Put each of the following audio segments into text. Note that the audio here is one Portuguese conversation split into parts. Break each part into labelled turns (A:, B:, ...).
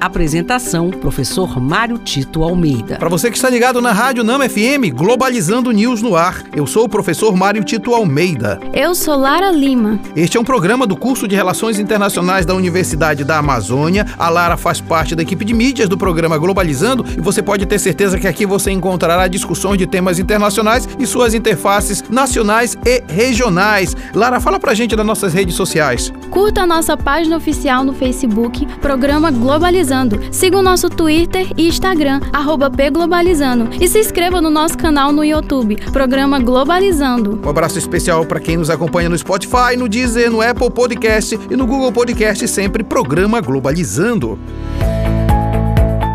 A: Apresentação: Professor Mário Tito Almeida.
B: Para você que está ligado na Rádio Nama FM, Globalizando News no ar. Eu sou o professor Mário Tito Almeida.
C: Eu sou Lara Lima.
B: Este é um programa do curso de Relações Internacionais da Universidade da Amazônia. A Lara faz parte da equipe de mídias do programa Globalizando e você pode ter certeza que aqui você encontrará discussões de temas internacionais e suas interfaces nacionais e regionais. Lara, fala pra gente das nossas redes sociais.
C: Curta a nossa página oficial no Facebook, Programa Globalizando Globalizando. Siga o nosso Twitter e Instagram, pglobalizando. E se inscreva no nosso canal no YouTube, Programa Globalizando.
B: Um abraço especial para quem nos acompanha no Spotify, no Deezer, no Apple Podcast e no Google Podcast, sempre Programa Globalizando.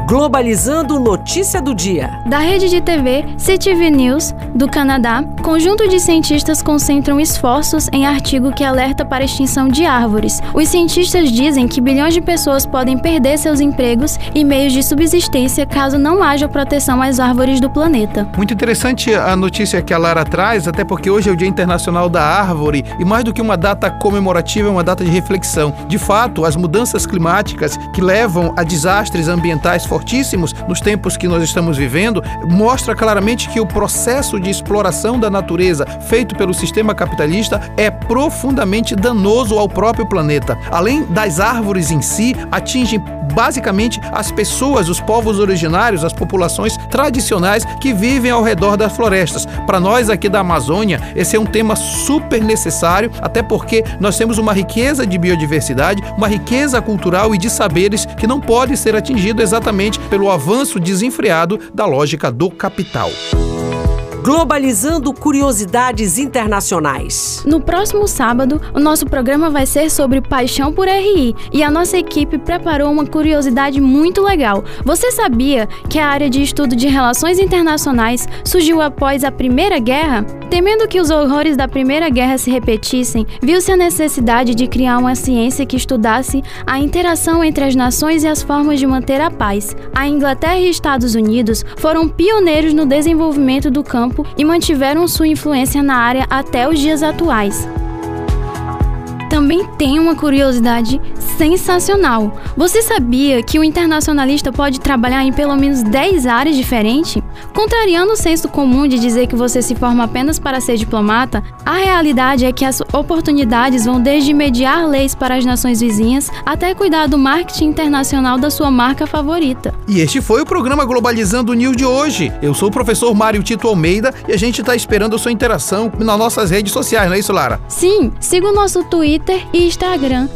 A: Globalizando Notícia do Dia.
C: Da rede de TV CTV News, do Canadá, conjunto de cientistas concentram esforços em artigo que alerta para a extinção de árvores. Os cientistas dizem que bilhões de pessoas podem perder seus empregos e meios de subsistência caso não haja proteção às árvores do planeta.
B: Muito interessante a notícia que a Lara traz, até porque hoje é o Dia Internacional da Árvore e mais do que uma data comemorativa, é uma data de reflexão. De fato, as mudanças climáticas que levam a desastres ambientais fortíssimos nos tempos que nós estamos vivendo, mostra claramente que o processo de exploração da natureza feito pelo sistema capitalista é profundamente danoso ao próprio planeta. Além das árvores em si, atingem basicamente as pessoas, os povos originários, as populações tradicionais que vivem ao redor das florestas. Para nós aqui da Amazônia, esse é um tema super necessário, até porque nós temos uma riqueza de biodiversidade, uma riqueza cultural e de saberes que não pode ser atingido exatamente pelo avanço desenfreado da lógica do capital.
A: Globalizando Curiosidades Internacionais.
C: No próximo sábado, o nosso programa vai ser sobre paixão por RI e a nossa equipe preparou uma curiosidade muito legal. Você sabia que a área de estudo de relações internacionais surgiu após a Primeira Guerra? Temendo que os horrores da Primeira Guerra se repetissem, viu-se a necessidade de criar uma ciência que estudasse a interação entre as nações e as formas de manter a paz. A Inglaterra e Estados Unidos foram pioneiros no desenvolvimento do campo tempo e mantiveram sua influência na área até os dias atuais também tem uma curiosidade sensacional. Você sabia que o internacionalista pode trabalhar em pelo menos 10 áreas diferentes? Contrariando o senso comum de dizer que você se forma apenas para ser diplomata, a realidade é que as oportunidades vão desde mediar leis para as nações vizinhas até cuidar do marketing internacional da sua marca favorita.
B: E este foi o programa Globalizando o News de hoje. Eu sou o professor Mário Tito Almeida e a gente está esperando a sua interação nas nossas redes sociais, não é isso, Lara?
C: Sim, siga o nosso Twitter e Instagram,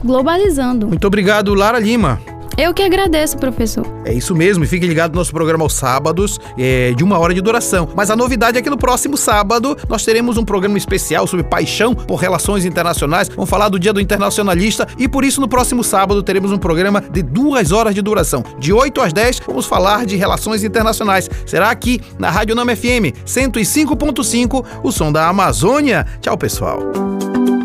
C: pglobalizando.
B: Muito obrigado, Lara Lima.
C: Eu que agradeço, professor.
B: É isso mesmo, e fique ligado no nosso programa aos sábados, é, de uma hora de duração. Mas a novidade é que no próximo sábado nós teremos um programa especial sobre paixão por relações internacionais. Vamos falar do Dia do Internacionalista e por isso no próximo sábado teremos um programa de duas horas de duração. De 8 às 10, vamos falar de relações internacionais. Será aqui na Rádio Nama FM 105.5, o som da Amazônia. Tchau, pessoal.